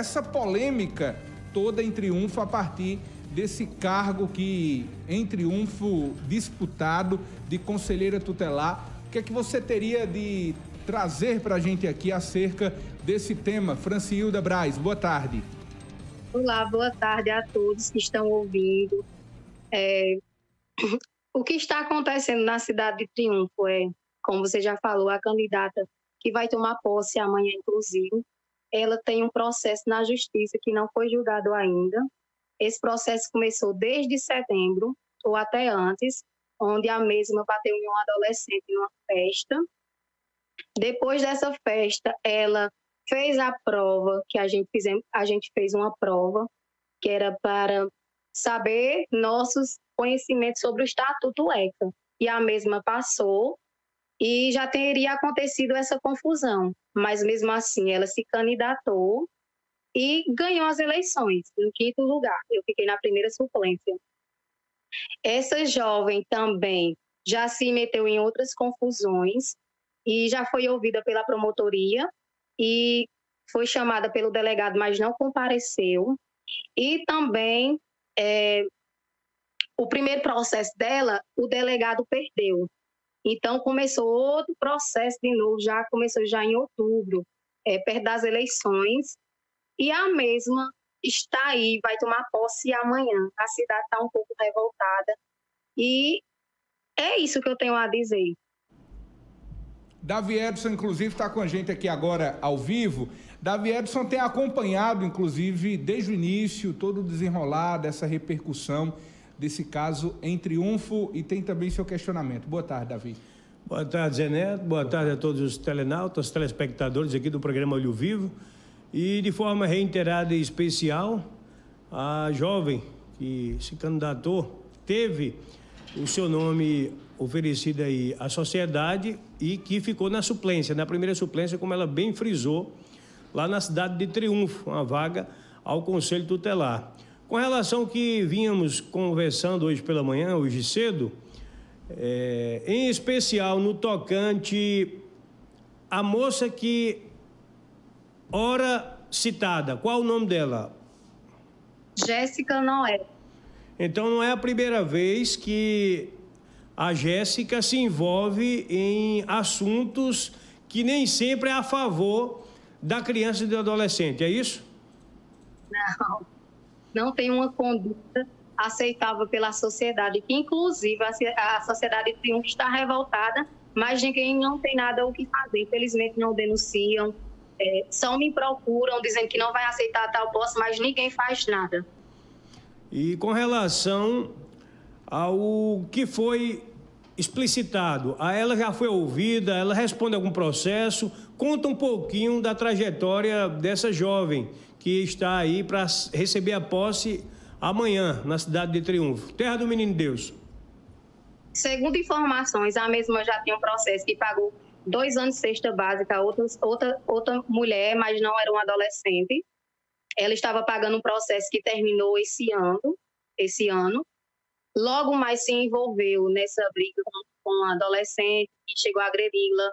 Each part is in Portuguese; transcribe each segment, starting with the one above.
essa polêmica toda em Triunfo a partir desse cargo que em Triunfo disputado de conselheira tutelar. O que é que você teria de trazer para a gente aqui acerca desse tema? Francilda Braz, boa tarde. Olá, boa tarde a todos que estão ouvindo. É, o que está acontecendo na cidade de Triunfo é, como você já falou, a candidata que vai tomar posse amanhã, inclusive, ela tem um processo na justiça que não foi julgado ainda. Esse processo começou desde setembro ou até antes, onde a mesma bateu em um adolescente em uma festa. Depois dessa festa, ela fez a prova que a gente fizemos, a gente fez uma prova que era para saber nossos conhecimentos sobre o Estatuto ECA. E a mesma passou e já teria acontecido essa confusão. Mas mesmo assim, ela se candidatou e ganhou as eleições, em quinto lugar. Eu fiquei na primeira suplência. Essa jovem também já se meteu em outras confusões e já foi ouvida pela promotoria e foi chamada pelo delegado, mas não compareceu. E também é, o primeiro processo dela, o delegado perdeu. Então começou outro processo de novo, já começou já em outubro, é, perto das eleições, e a mesma está aí, vai tomar posse amanhã. A cidade está um pouco revoltada e é isso que eu tenho a dizer. Davi Edson, inclusive, está com a gente aqui agora ao vivo. Davi Edson tem acompanhado, inclusive, desde o início, todo o desenrolar dessa repercussão desse caso em Triunfo e tem também seu questionamento. Boa tarde, Davi. Boa tarde, Zé Neto. Boa tarde a todos os telenautas, telespectadores aqui do programa Olho Vivo. E de forma reiterada e especial, a jovem que se candidatou teve o seu nome oferecido aí à sociedade e que ficou na suplência, na primeira suplência, como ela bem frisou, lá na cidade de Triunfo, uma vaga ao Conselho Tutelar. Com relação ao que vínhamos conversando hoje pela manhã, hoje cedo, é, em especial no tocante a moça que ora citada, qual o nome dela? Jéssica Noé. Então não é a primeira vez que a Jéssica se envolve em assuntos que nem sempre é a favor da criança e do adolescente, é isso? Não não tem uma conduta aceitável pela sociedade, que inclusive a, a sociedade triunfo está revoltada, mas ninguém não tem nada o que fazer, infelizmente não denunciam, é, só me procuram dizendo que não vai aceitar tal posse, mas ninguém faz nada. E com relação ao que foi explicitado, a ela já foi ouvida, ela responde algum processo, conta um pouquinho da trajetória dessa jovem que está aí para receber a posse amanhã na cidade de Triunfo. Terra do Menino Deus. Segundo informações, a mesma já tinha um processo que pagou dois anos de cesta básica, outra, outra, outra mulher, mas não era uma adolescente. Ela estava pagando um processo que terminou esse ano, esse ano. Logo mais se envolveu nessa briga com, com adolescente que chegou a agredi-la,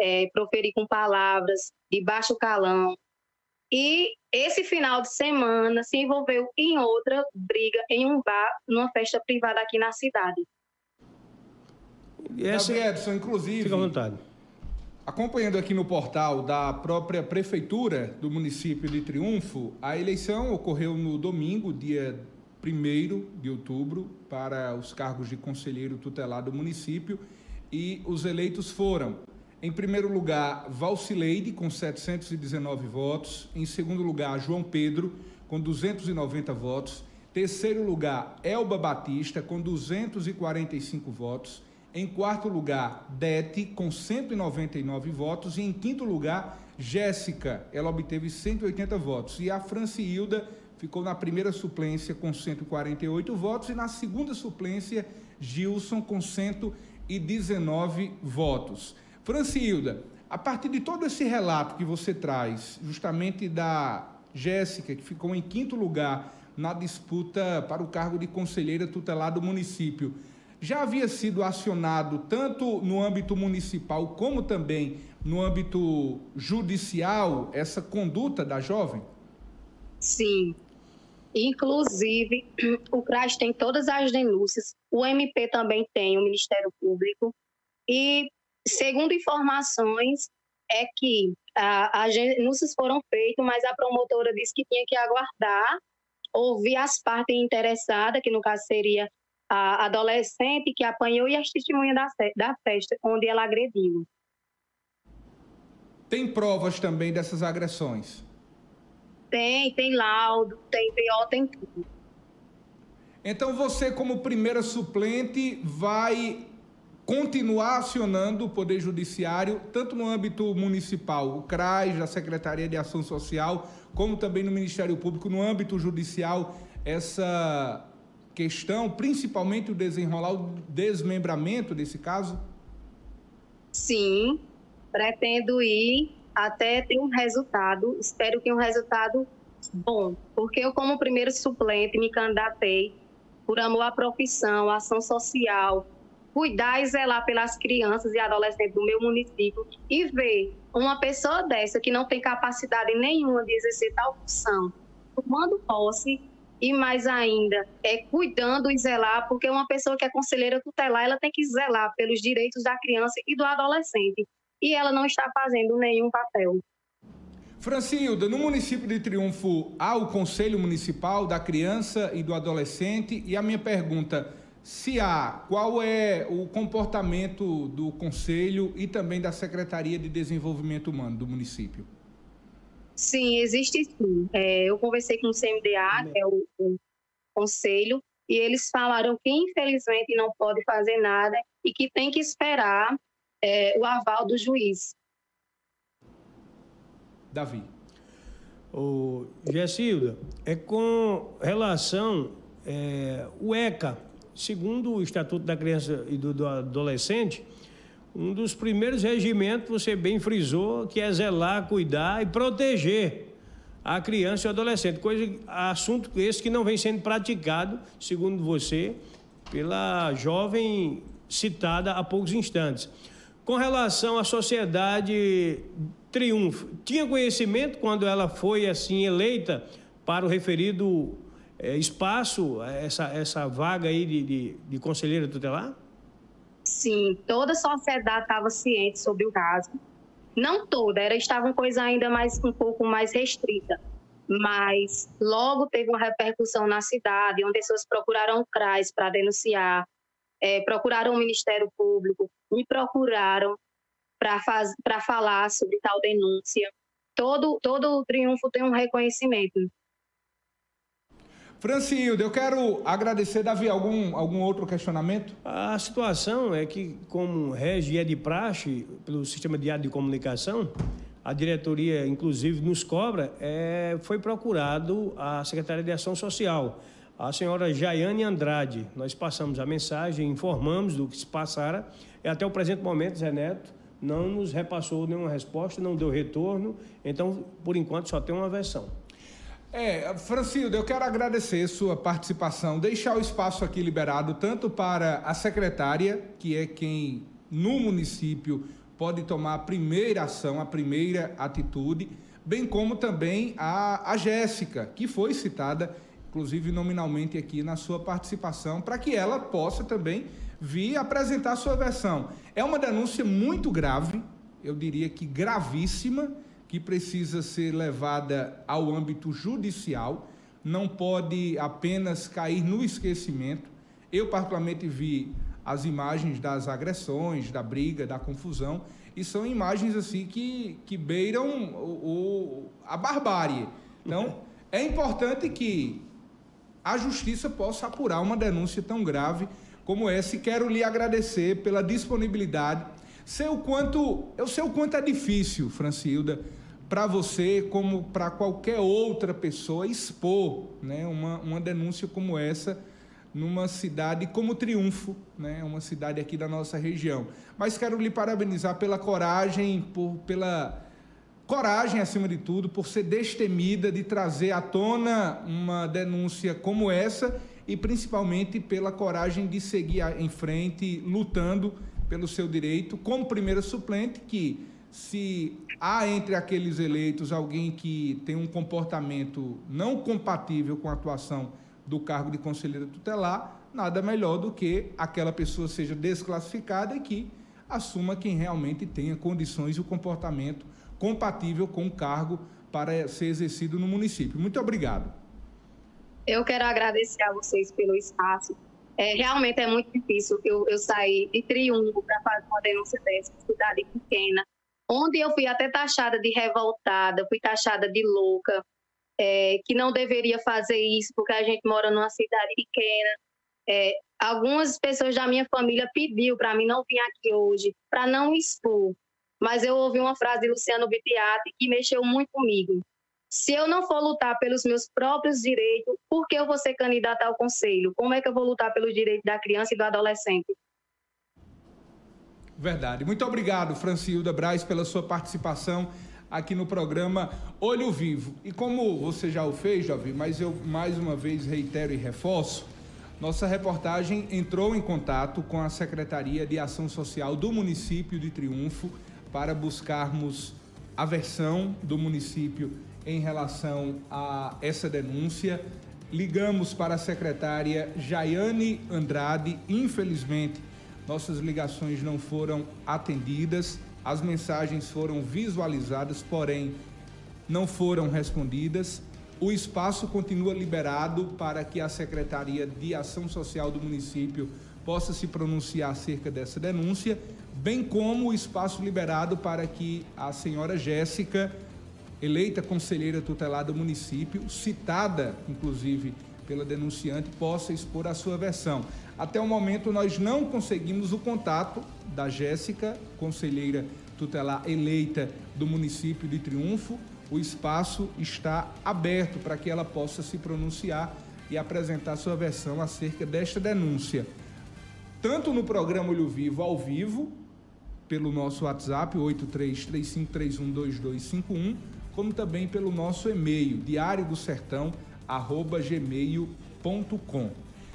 é, proferir com palavras de baixo calão, e esse final de semana se envolveu em outra briga em um bar, numa festa privada aqui na cidade. E essa... Edson, inclusive. Fica à vontade. Acompanhando aqui no portal da própria Prefeitura do município de Triunfo, a eleição ocorreu no domingo, dia 1 de outubro, para os cargos de conselheiro tutelar do município, e os eleitos foram em primeiro lugar, Valcileide, com 719 votos. Em segundo lugar, João Pedro, com 290 votos. Terceiro lugar, Elba Batista, com 245 votos. Em quarto lugar, Dete, com 199 votos. E em quinto lugar, Jéssica, ela obteve 180 votos. E a Francilda ficou na primeira suplência com 148 votos. E na segunda suplência, Gilson, com 119 votos. Francilda, a partir de todo esse relato que você traz, justamente da Jéssica, que ficou em quinto lugar na disputa para o cargo de conselheira tutelar do município, já havia sido acionado tanto no âmbito municipal como também no âmbito judicial essa conduta da jovem? Sim. Inclusive, o CRAS tem todas as denúncias, o MP também tem, o Ministério Público, e, segundo informações, é que as denúncias foram feitas, mas a promotora disse que tinha que aguardar, ouvir as partes interessadas, que no caso seria a adolescente que apanhou e as testemunhas da, da festa, onde ela agrediu. Tem provas também dessas agressões? Tem, tem laudo, tem PO, tem tudo. Então você, como primeira suplente, vai continuar acionando o Poder Judiciário, tanto no âmbito municipal, o CRAS, a Secretaria de Ação Social, como também no Ministério Público, no âmbito judicial, essa questão, principalmente o desenrolar, o desmembramento desse caso? Sim, pretendo ir até ter um resultado, espero que um resultado bom, porque eu, como primeiro suplente, me candidatei por amor à profissão, ação social, cuidar e zelar pelas crianças e adolescentes do meu município e ver uma pessoa dessa que não tem capacidade nenhuma de exercer tal função, tomando posse e mais ainda é cuidando e zelar, porque uma pessoa que é conselheira tutelar, ela tem que zelar pelos direitos da criança e do adolescente, e ela não está fazendo nenhum papel. Francilda, no município de Triunfo há o Conselho Municipal da Criança e do Adolescente, e a minha pergunta se há, qual é o comportamento do Conselho e também da Secretaria de Desenvolvimento Humano do município? Sim, existe sim. É, eu conversei com o CMDA, que é o, o Conselho, e eles falaram que infelizmente não pode fazer nada e que tem que esperar é, o aval do juiz. Davi. O Gessilda, é com relação é, o ECA, segundo o Estatuto da Criança e do, do Adolescente, um dos primeiros regimentos, você bem frisou, que é zelar, cuidar e proteger a criança e o adolescente. Coisa, assunto esse que não vem sendo praticado, segundo você, pela jovem citada há poucos instantes. Com relação à sociedade Triunfo, tinha conhecimento quando ela foi assim eleita para o referido é, espaço, essa, essa vaga aí de, de, de conselheira tutelar? Sim, toda a sociedade estava ciente sobre o caso. Não toda, era, estava uma coisa ainda mais um pouco mais restrita. Mas logo teve uma repercussão na cidade, onde pessoas procuraram o CRAS para denunciar, é, procuraram o Ministério Público, me procuraram para falar sobre tal denúncia. Todo, todo triunfo tem um reconhecimento. Francildo, eu quero agradecer, Davi, algum, algum outro questionamento? A situação é que, como rege é de praxe pelo sistema de de comunicação, a diretoria, inclusive, nos cobra, é, foi procurado a secretária de Ação Social, a senhora Jaiane Andrade. Nós passamos a mensagem, informamos do que se passara, e até o presente momento, Zé Neto não nos repassou nenhuma resposta, não deu retorno, então, por enquanto, só tem uma versão. É, Francildo, eu quero agradecer sua participação, deixar o espaço aqui liberado tanto para a secretária, que é quem no município pode tomar a primeira ação, a primeira atitude, bem como também a, a Jéssica, que foi citada, inclusive nominalmente aqui na sua participação, para que ela possa também vir apresentar sua versão. É uma denúncia muito grave, eu diria que gravíssima, que precisa ser levada ao âmbito judicial, não pode apenas cair no esquecimento. Eu, particularmente, vi as imagens das agressões, da briga, da confusão, e são imagens assim que, que beiram o, o a barbárie. Então, é importante que a justiça possa apurar uma denúncia tão grave como essa, e quero lhe agradecer pela disponibilidade. Sei o quanto, eu sei o quanto é difícil, Francilda, para você, como para qualquer outra pessoa, expor né, uma, uma denúncia como essa numa cidade como Triunfo, né, uma cidade aqui da nossa região. Mas quero lhe parabenizar pela coragem, por, pela coragem, acima de tudo, por ser destemida de trazer à tona uma denúncia como essa e principalmente pela coragem de seguir em frente, lutando pelo seu direito, como primeira suplente, que se há entre aqueles eleitos alguém que tem um comportamento não compatível com a atuação do cargo de conselheiro tutelar, nada melhor do que aquela pessoa seja desclassificada e que assuma quem realmente tenha condições e o comportamento compatível com o cargo para ser exercido no município. Muito obrigado. Eu quero agradecer a vocês pelo espaço. É, realmente é muito difícil eu, eu sair de Triunfo para fazer uma denúncia dessa, cidade pequena, onde eu fui até taxada de revoltada, fui taxada de louca, é, que não deveria fazer isso porque a gente mora numa cidade pequena. É, algumas pessoas da minha família pediu para mim não vir aqui hoje, para não expor. Mas eu ouvi uma frase de Luciano Bittiati que mexeu muito comigo. Se eu não for lutar pelos meus próprios direitos, por que eu vou ser candidata ao conselho? Como é que eu vou lutar pelos direitos da criança e do adolescente? Verdade. Muito obrigado, Francilda Braz, pela sua participação aqui no programa Olho Vivo. E como você já o fez, Jovem, mas eu mais uma vez reitero e reforço, nossa reportagem entrou em contato com a Secretaria de Ação Social do município de Triunfo para buscarmos a versão do município em relação a essa denúncia. Ligamos para a secretária Jaiane Andrade, infelizmente nossas ligações não foram atendidas, as mensagens foram visualizadas, porém não foram respondidas. O espaço continua liberado para que a Secretaria de Ação Social do município possa se pronunciar acerca dessa denúncia, bem como o espaço liberado para que a senhora Jéssica eleita conselheira tutelar do município, citada inclusive pela denunciante, possa expor a sua versão. Até o momento nós não conseguimos o contato da Jéssica, conselheira tutelar eleita do município de Triunfo. O espaço está aberto para que ela possa se pronunciar e apresentar sua versão acerca desta denúncia. Tanto no programa Olho Vivo ao vivo, pelo nosso WhatsApp 8335312251, como também pelo nosso e-mail diário do sertão gmail.com.